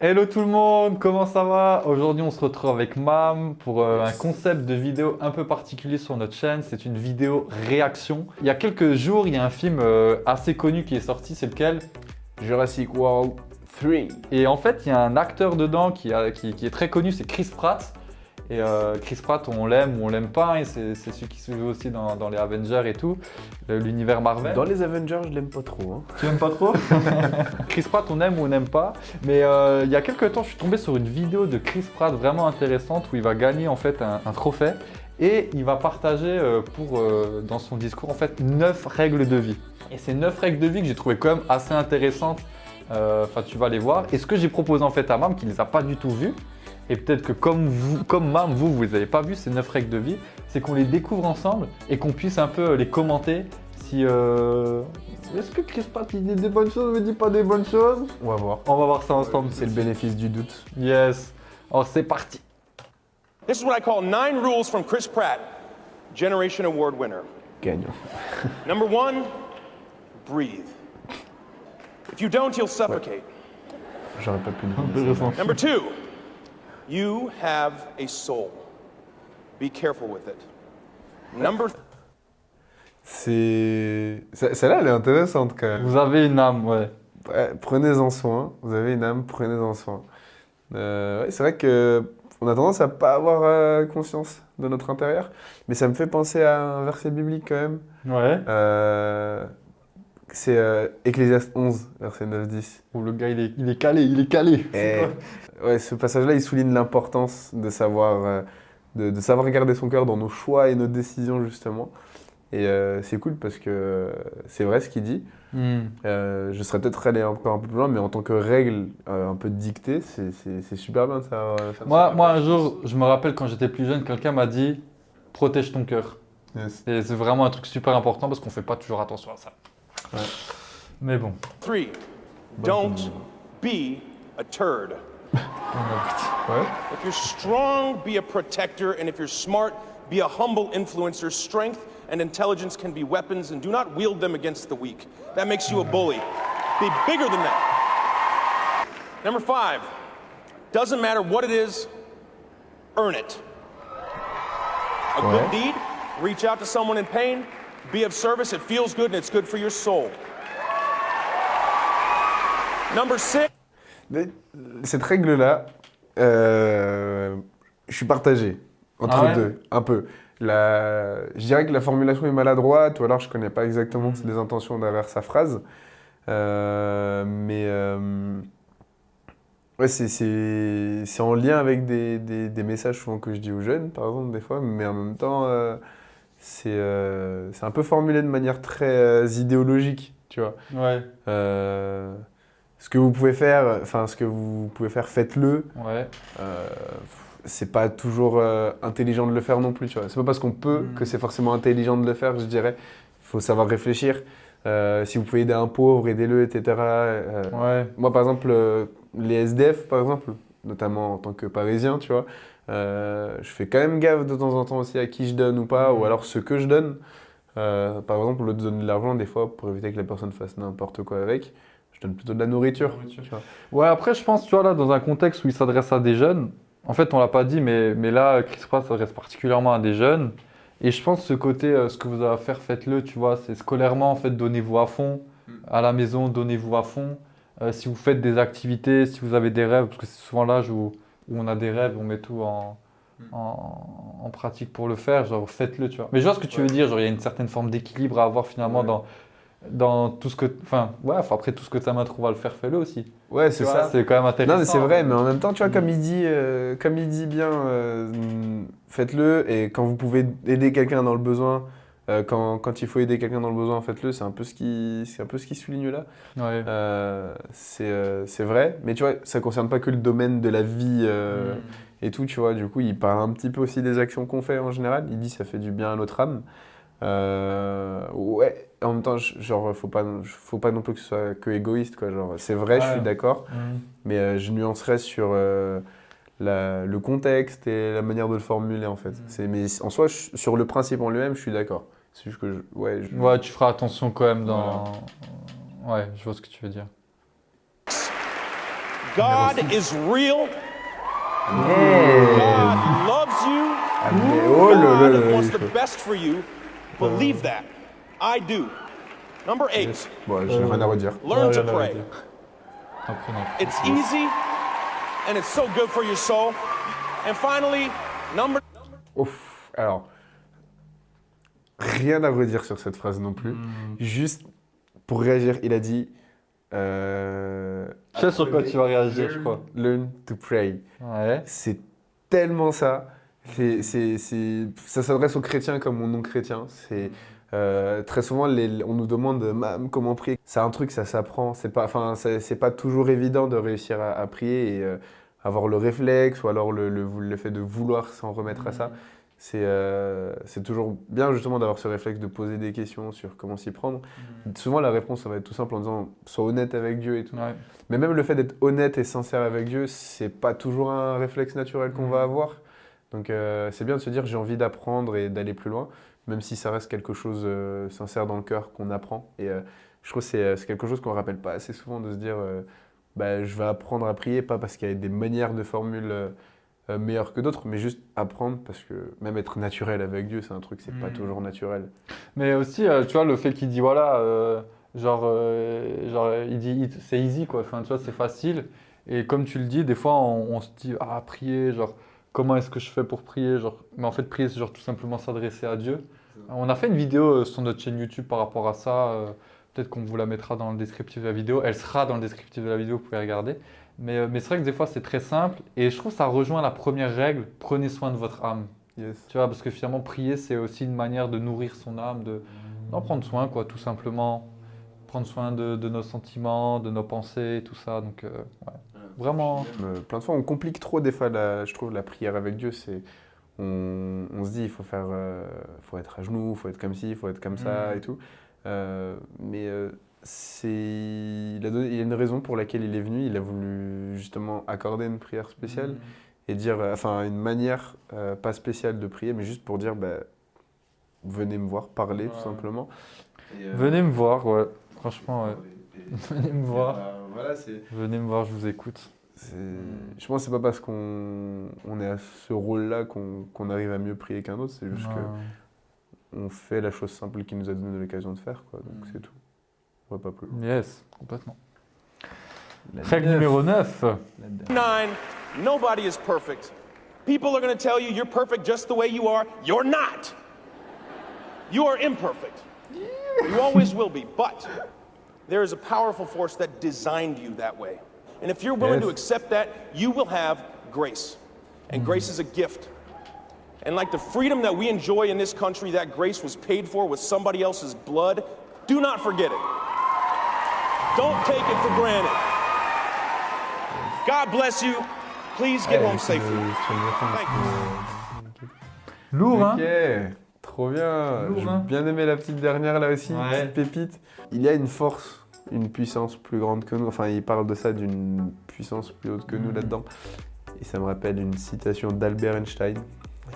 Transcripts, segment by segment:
Hello tout le monde, comment ça va? Aujourd'hui on se retrouve avec Mam pour euh, un concept de vidéo un peu particulier sur notre chaîne. C'est une vidéo réaction. Il y a quelques jours, il y a un film euh, assez connu qui est sorti, c'est lequel? Jurassic World 3. Et en fait, il y a un acteur dedans qui, a- qui- qui est très connu, c'est Chris Pratt. Et euh, Chris Pratt, on l'aime ou on l'aime pas, et c'est c'est celui qui se joue aussi dans, dans les Avengers et tout, euh, l'univers Marvel. Dans les Avengers, je l'aime pas trop. hein. Tu aimes pas trop? Chris Pratt, on aime ou on n'aime pas. Mais euh, il y a quelques temps, je suis tombé sur une vidéo de Chris Pratt vraiment intéressante où il va gagner en fait un, un trophée et il va partager euh, pour, euh, dans son discours en fait 9 règles de vie. Et ces 9 règles de vie que j'ai trouvé quand même assez intéressantes, euh, enfin tu vas les voir. Et ce que j'ai proposé en fait à Mam qui ne les a pas du tout vues, et peut-être que comme, vous, comme Mam, vous, vous les avez pas vues, ces 9 règles de vie, c'est qu'on les découvre ensemble et qu'on puisse un peu les commenter si... euh, Est-ce que Chris Pratt il dit des bonnes choses ou il dit pas des bonnes choses? On va voir. On va voir ça ensemble. C'est le bénéfice du doute. Yes. Alors c'est parti. This is what I call nine rules from Chris Pratt, Generation Award winner. Gagnant. Number one, breathe. If you don't, you'll suffocate. J'aurais pas pu le dire. Intéressant. Number two, you have a soul. Be careful with it. Number C'est. ce- Celle-là, elle est intéressante quand même. Vous avez une âme, ouais. Ouais, Prenez-en soin. Vous avez une âme, prenez-en soin. Euh, ouais, c'est vrai que on a tendance à pas avoir euh, conscience de notre intérieur, mais ça me fait penser à un verset biblique quand même. Ouais. Euh, c'est euh, Ecclésiaste 11, verset 9-10. Oh, le gars il est, il est calé, il est calé. Et quoi ouais, ce passage-là, il souligne l'importance de savoir, euh, de, de savoir garder son cœur dans nos choix et nos décisions, justement. Et euh, c'est cool parce que c'est vrai ce qu'il dit. Hmm. Euh, je serais peut-être allé encore un peu plus loin, mais en tant que règle un peu dictée, c'est- super bien euh, faire Moi, ça. moi un jour, je me rappelle quand j'étais plus jeune, quelqu'un m'a dit protège ton cœur. Yes. Et c'est vraiment un truc super important parce qu'on fait pas toujours attention à ça. Ouais. Mais bon. three, don't be a turd. Ouais. If you're strong, be a protector, and if you're smart, be a humble influencer. Strength and intelligence can be weapons, and do not wield them against the weak. That makes you a bully. Be bigger than that. Number five, doesn't matter what it is, earn it. A good deed, reach out to someone in pain, be of service, it feels good, and it's good for your soul. Number six, cette règle-là, euh, je suis partagé entre Ah ouais deux, un peu. La, je dirais que la formulation est maladroite, ou alors je connais pas exactement les intentions derrière sa phrase. Euh, mais euh, ouais, c'est- en lien avec des, des- des messages souvent que je dis aux jeunes, par exemple, des fois, mais en même temps, euh, c'est euh, un peu formulé de manière très euh, idéologique, tu vois. Ouais. Euh, ce que vous pouvez faire, enfin ce que vous pouvez faire, faites-le. Ouais. Euh, c'est pas toujours intelligent de le faire non plus, tu vois. C'est pas parce qu'on peut Mm. que c'est forcément intelligent de le faire, je dirais. Il faut savoir réfléchir. Euh, si vous pouvez aider un pauvre, aidez-le, etc. Euh, Ouais. Moi, par exemple, euh, les SDF, par exemple, notamment en tant que Parisien, tu vois, euh, je fais quand même gaffe de temps en temps aussi à qui je donne ou pas, Mm. ou alors ce que je donne. Euh, par exemple, au lieu de donner de l'argent, des fois, pour éviter que la personne fasse n'importe quoi avec, je donne plutôt de la nourriture. tu vois. Ouais, après, je pense, tu vois, là, dans un contexte où il s'adresse à des jeunes, en fait, on l'a pas dit, mais, mais là, Chris Pratt s'adresse particulièrement à des jeunes. Et je pense ce côté, euh, ce que vous avez à faire, faites-le, tu vois, c'est scolairement, en fait, donnez-vous à fond. À la maison, donnez-vous à fond. Euh, si vous faites des activités, si vous avez des rêves, parce que c'est souvent l'âge où, où on a des rêves, on met tout en, en, en pratique pour le faire, genre, faites-le, tu vois. Mais je vois ce que tu veux dire, genre, il y a une certaine forme d'équilibre à avoir finalement Ouais. dans, dans tout ce que. Enfin, ouais, après, tout ce que ta main trouve à le faire, fais-le aussi. Ouais, c'est ça. C'est quand même intéressant. Non, mais c'est vrai, mais en même temps, tu vois, comme il dit, euh, comme il dit bien, euh, faites-le. Et quand vous pouvez aider quelqu'un dans le besoin, euh, quand, quand il faut aider quelqu'un dans le besoin, faites-le. C'est un peu ce qui, c'est un peu ce qui souligne là. Ouais. Euh, c'est, euh, c'est vrai, mais tu vois, ça concerne pas que le domaine de la vie euh, et tout, tu vois. Du coup, il parle un petit peu aussi des actions qu'on fait en général. Il dit ça fait du bien à notre âme. Ouais, en même temps, genre, faut pas, faut pas non plus que ce soit que égoïste, quoi. Genre, c'est vrai, je suis d'accord. Mm. Mais je nuancerais sur la- le contexte et la manière de le formuler en fait. C'est, mais en soi, je- sur le principe en lui-même, je suis d'accord. C'est juste que je, ouais, je- Ouais, tu feras attention quand même dans. Ouais, je vois ce que tu veux dire. God is real. God loves you. Oh là là là God wants the best for you. Believe that. I do. Number eight, Bon, j'ai rien à redire. learn to pray. It's easy and it's so good for your soul. And finally, number Ouf. Alors, rien à redire sur cette phrase non plus. Juste pour réagir, il a dit. euh, Je sais sur quoi tu vas réagir, je crois. Learn to pray. Ouais. C'est tellement ça. C'est, c'est, c'est- ça s'adresse aux chrétiens comme aux non-chrétiens. C'est, euh, très souvent, les- on nous demande comment prier? C'est un truc, ça s'apprend. C'est pas, enfin, c'est, c'est pas toujours évident de réussir à, à prier et euh, avoir le réflexe ou alors le, le- le fait de vouloir s'en remettre à ça. C'est, euh, toujours bien justement d'avoir ce réflexe de poser des questions sur comment s'y prendre. Souvent, la réponse, ça va être tout simple en disant sois honnête avec Dieu et tout. Ouais. Mais même le fait d'être honnête et sincère avec Dieu, c'est pas toujours un réflexe naturel qu'on va avoir. Donc euh, c'est bien de se dire j'ai envie d'apprendre et d'aller plus loin, même si ça reste quelque chose euh, sincère dans le cœur qu'on apprend. Et euh, je trouve que c'est, c'est quelque chose qu'on rappelle pas assez souvent de se dire bah, je vais apprendre à prier, pas parce qu'il y a des manières de formules euh, euh, meilleures que d'autres, mais juste apprendre parce que même être naturel avec Dieu, c'est un truc, c'est pas Mm. toujours naturel. Mais aussi, euh, tu vois, le fait qu'il dit, voilà, euh, genre, euh, genre, il dit, it- c'est easy, quoi. Enfin, tu vois, c'est facile. Et comme tu le dis, des fois, on, on se dit, ah, prier, genre, comment est-ce que je fais pour prier genre, Mais en fait, prier, c'est genre tout simplement s'adresser à Dieu. On a fait une vidéo euh, sur notre chaîne YouTube par rapport à ça. Peut-être qu'on vous la mettra dans le descriptif de la vidéo. Elle sera dans le descriptif de la vidéo, vous pouvez regarder. Mais, euh, mais c'est vrai que des fois, c'est très simple. Et je trouve que ça rejoint la première règle prenez soin de votre âme. Yes. Tu vois, parce que finalement, prier, c'est aussi une manière de nourrir son âme, de d'en prendre soin, quoi, tout simplement. Prendre soin de, de nos sentiments, de nos pensées, tout ça. Donc, euh, ouais. Vraiment. Euh, plein de fois, on complique trop des fois, la, je trouve, la prière avec Dieu. C'est, on, on se dit, il faut faire, euh, faut être à genoux, il faut être comme ci, il faut être comme ça Mhm. et tout. Euh, mais euh, c'est, il, a donné- il y a une raison pour laquelle il est venu. Il a voulu justement accorder une prière spéciale et dire, euh, enfin, une manière euh, pas spéciale de prier, mais juste pour dire, bah, venez me voir parler tout Ouais. simplement. Venez me voir, ouais. Franchement, ouais. Venez me voir. Voilà, c'est. Venez me voir, je vous écoute. C'est- Je pense que c'est pas parce qu'on on est à ce rôle-là qu'on qu'on arrive à mieux prier qu'un autre, c'est juste que on fait la chose simple qu'il nous a donné l'occasion de faire, quoi. Donc Mm. c'est tout. On va pas plus. Yes, complètement. La Règle neuf. numéro 9. nine, nobody is perfect. People are going to tell you you're perfect just the way you are. You're not. You are imperfect. You always will be. But there is a powerful force that designed you that way. And if you're willing to accept that, you will have grace. And grace is a gift. And like the freedom that we enjoy in this country, that grace was paid for with somebody else's blood. Do not forget it. Don't take it for granted. God bless you. Please get home safely. Thank you. Lourd, hein? Ok, trop bien. Lourd, J'ai hein? bien aimé la petite dernière là aussi, Ouais. petite pépite. Il y a une force, une puissance plus grande que nous. Enfin, il parle de ça d'une puissance plus haute que nous Mhm. là-dedans. Et ça me rappelle une citation d'Albert Einstein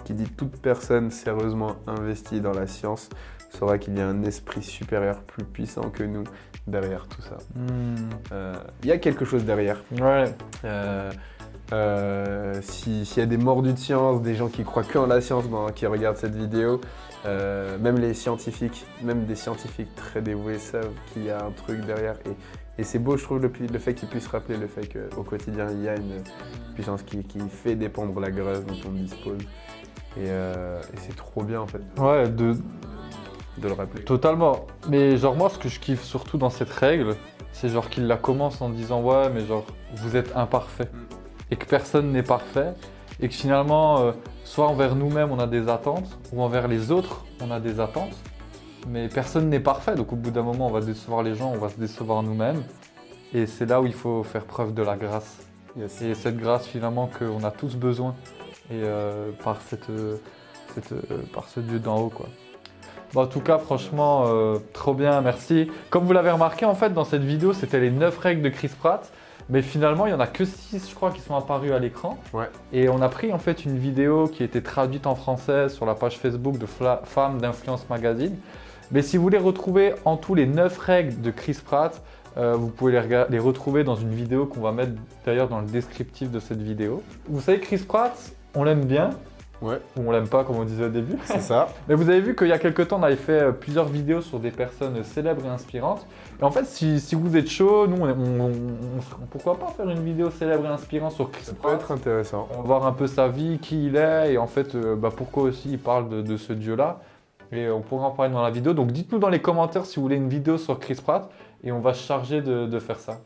qui dit Toute personne sérieusement investie dans la science saura qu'il y a un esprit supérieur plus puissant que nous derrière tout ça. Hmm. Euh, Il y a quelque chose derrière. Ouais. Euh, euh, si- S'il y a des mordus de science, des gens qui croient que en la science, ben, qui regardent cette vidéo, même les scientifiques, même des scientifiques très dévoués savent qu'il y a un truc derrière. Et, et c'est beau, je trouve, le, fait qu'ils puissent rappeler le fait qu'au quotidien, il y a une puissance qui, qui fait dépendre la grâce dont on dispose. Et, euh, et c'est trop bien, en fait, Ouais, de, de le rappeler. Totalement. Mais genre moi ce que je kiffe surtout dans cette règle, c'est genre qu'il la commence en disant ouais mais genre vous êtes imparfait. Et que personne n'est parfait. Et que finalement euh, soit envers nous-mêmes on a des attentes ou envers les autres on a des attentes. Mais personne n'est parfait. Donc au bout d'un moment on va décevoir les gens, on va se décevoir nous-mêmes. Et c'est là où il faut faire preuve de la grâce. Yes. et cette grâce finalement qu'on a tous besoin et euh, par, cette, euh, cette, euh, par ce Dieu d'en haut quoi. Bon, en tout cas, franchement, trop bien, merci. Comme vous l'avez remarqué, en fait, dans cette vidéo, c'était les 9 règles de Chris Pratt. Mais finalement, il n'y en a que 6, je crois, qui sont apparues à l'écran. Ouais. Et on a pris en fait une vidéo qui était traduite en français sur la page Facebook de Femmes d'Influence Magazine. Mais si vous voulez retrouver en tout les 9 règles de Chris Pratt, Euh, vous pouvez les, les retrouver dans une vidéo qu'on va mettre d'ailleurs dans le descriptif de cette vidéo. Vous savez, Chris Pratt, on l'aime bien, Ouais, ou on l'aime pas comme on disait au début. c'est ça. Mais vous avez vu qu'il y a quelques temps, on avait fait euh, plusieurs vidéos sur des personnes célèbres et inspirantes. Et en fait, si, si vous êtes chaud, nous, on, on- on- on- pourquoi pas faire une vidéo célèbre et inspirante sur Chris Ça peut être intéressant. On va voir un peu sa vie, qui il est, et en fait, euh, bah, pourquoi aussi il parle de, de ce dieu-là. Et on pourra en parler dans la vidéo. Donc dites-nous dans les commentaires si vous voulez une vidéo sur Chris Pratt, et on va se charger de, de faire ça.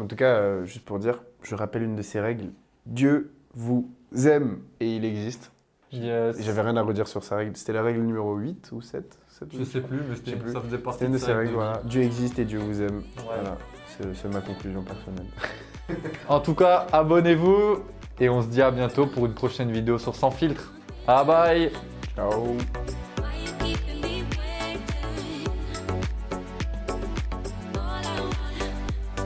En tout cas, euh, juste pour dire, je rappelle une de ces règles. Dieu vous aime et il existe. Yes. J'avais rien à redire sur sa règle. C'était la règle numéro 8 ou 7, 7 Je sais plus, mais c'était- plus. ça faisait partie C'était une de sa ces règle règles, de voilà. Dieu existe et Dieu vous aime. Ouais. Voilà, c'est c'est ma conclusion personnelle. En tout cas, abonnez-vous, et on se dit à bientôt pour une prochaine vidéo sur Sans Filtre. Ah bye Ciao